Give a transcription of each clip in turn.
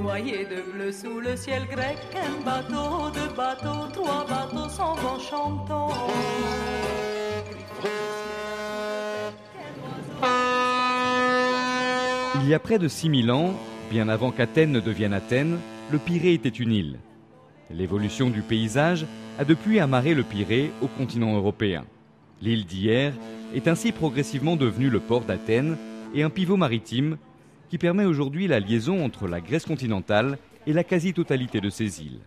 Noyé de bleu sous le ciel grec, un bateau, deux bateaux, trois bateaux. Il y a près de 6000 ans, bien avant qu'Athènes ne devienne Athènes, le Pirée était une île. L'évolution du paysage a depuis amarré le Pirée au continent européen. L'île d'hier est ainsi progressivement devenue le port d'Athènes et un pivot maritime qui permet aujourd'hui la liaison entre la Grèce continentale et la quasi-totalité de ces îles.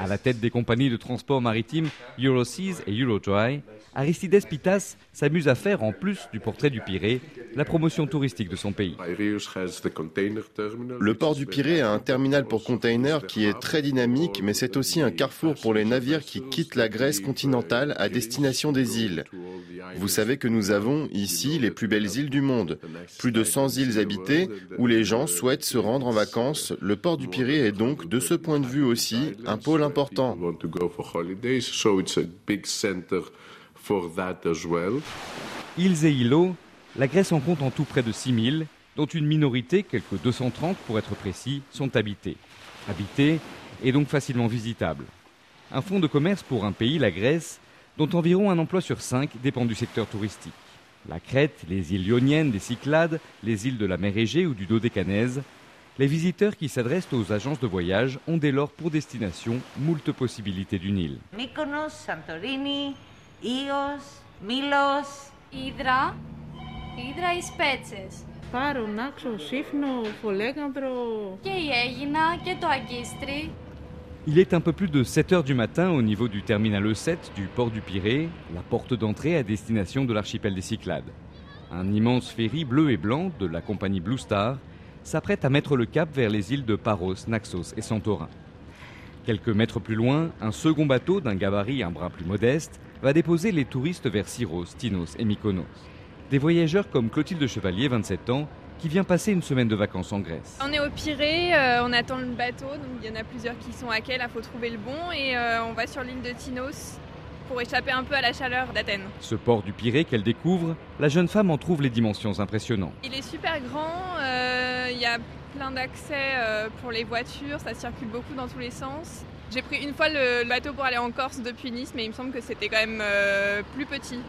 À la tête des compagnies de transport maritime Euroseas et Eurodry, Aristides Pitas s'amuse à faire, en plus du portrait du Pirée, la promotion touristique de son pays. Le port du Pirée a un terminal pour containers qui est très dynamique, mais c'est aussi un carrefour pour les navires qui quittent la Grèce continentale à destination des îles. Vous savez que nous avons ici les plus belles îles du monde, plus de 100 îles habitées où les gens souhaitent se rendre en vacances. Le port du Pirée est donc, de ce point de vue aussi, un pôle important. Îles et îlots, la Grèce en compte en tout près de 6000, dont une minorité, quelques 230 pour être précis, sont habités. Habités et donc facilement visitables. Un fonds de commerce pour un pays, la Grèce, dont environ un emploi sur cinq dépend du secteur touristique. La Crète, les îles ioniennes, des Cyclades, les îles de la mer Égée ou du Dodécanèse, les visiteurs qui s'adressent aux agences de voyage ont dès lors pour destination moult possibilités d'une île. Mykonos, Santorini, Ios, Milos, Ήδρα, Ήδρα οι Σπέτσες. Πάρο, Νάξο, Σύφνο, Φολέγανδρο. Και η Έγινα και το Αγκίστρι. Il est un peu plus de 7 heures du matin au niveau du terminal E7 du port du Pirée, la porte d'entrée à destination de l'archipel des Cyclades. Un immense ferry bleu et blanc de la compagnie Blue Star s'apprête à mettre le cap vers les îles de Paros, Naxos et Santorin. Quelques mètres plus loin, un second bateau d'un gabarit un brin plus modeste va déposer les touristes vers Syros, Tinos et Mykonos. Des voyageurs comme Clotilde Chevalier, 27 ans, qui vient passer une semaine de vacances en Grèce. On est au Pirée, euh, on attend le bateau, donc il y en a plusieurs qui sont à quai, il faut trouver le bon et euh, on va sur l'île de Tinos pour échapper un peu à la chaleur d'Athènes. Ce port du Pirée qu'elle découvre, la jeune femme en trouve les dimensions impressionnantes. Il est super grand, euh, il y a plein d'accès pour les voitures, ça circule beaucoup dans tous les sens. J'ai pris une fois le bateau pour aller en Corse depuis Nice, mais il me semble que c'était quand même plus petit,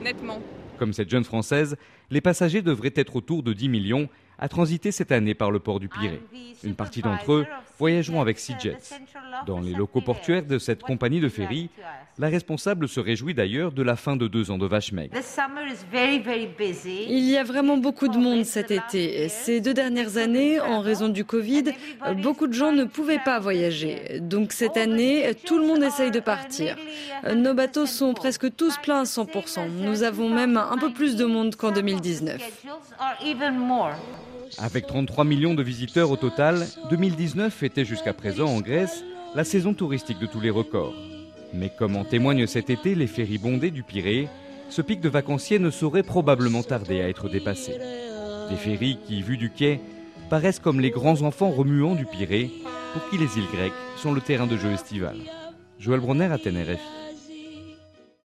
nettement. Comme cette jeune Française, les passagers devraient être autour de 10 millions à transiter cette année par le port du Pirée. Une partie d'entre eux voyageront avec SeaJets. Dans les locaux portuaires de cette compagnie de ferry, la responsable se réjouit d'ailleurs de la fin de deux ans de vaches maigres. Il y a vraiment beaucoup de monde cet été. Ces deux dernières années, en raison du Covid, beaucoup de gens ne pouvaient pas voyager. Donc cette année, tout le monde essaye de partir. Nos bateaux sont presque tous pleins à 100%. Nous avons même un peu plus de monde qu'en 2019. Avec 33 millions de visiteurs au total, 2019 était jusqu'à présent en Grèce la saison touristique de tous les records. Mais comme en témoigne cet été les ferries bondées du Pirée, ce pic de vacanciers ne saurait probablement tarder à être dépassé. Des ferries qui, vues du quai, paraissent comme les grands enfants remuants du Pirée, pour qui les îles grecques sont le terrain de jeu estival. Joël Bronner à Ténériffe.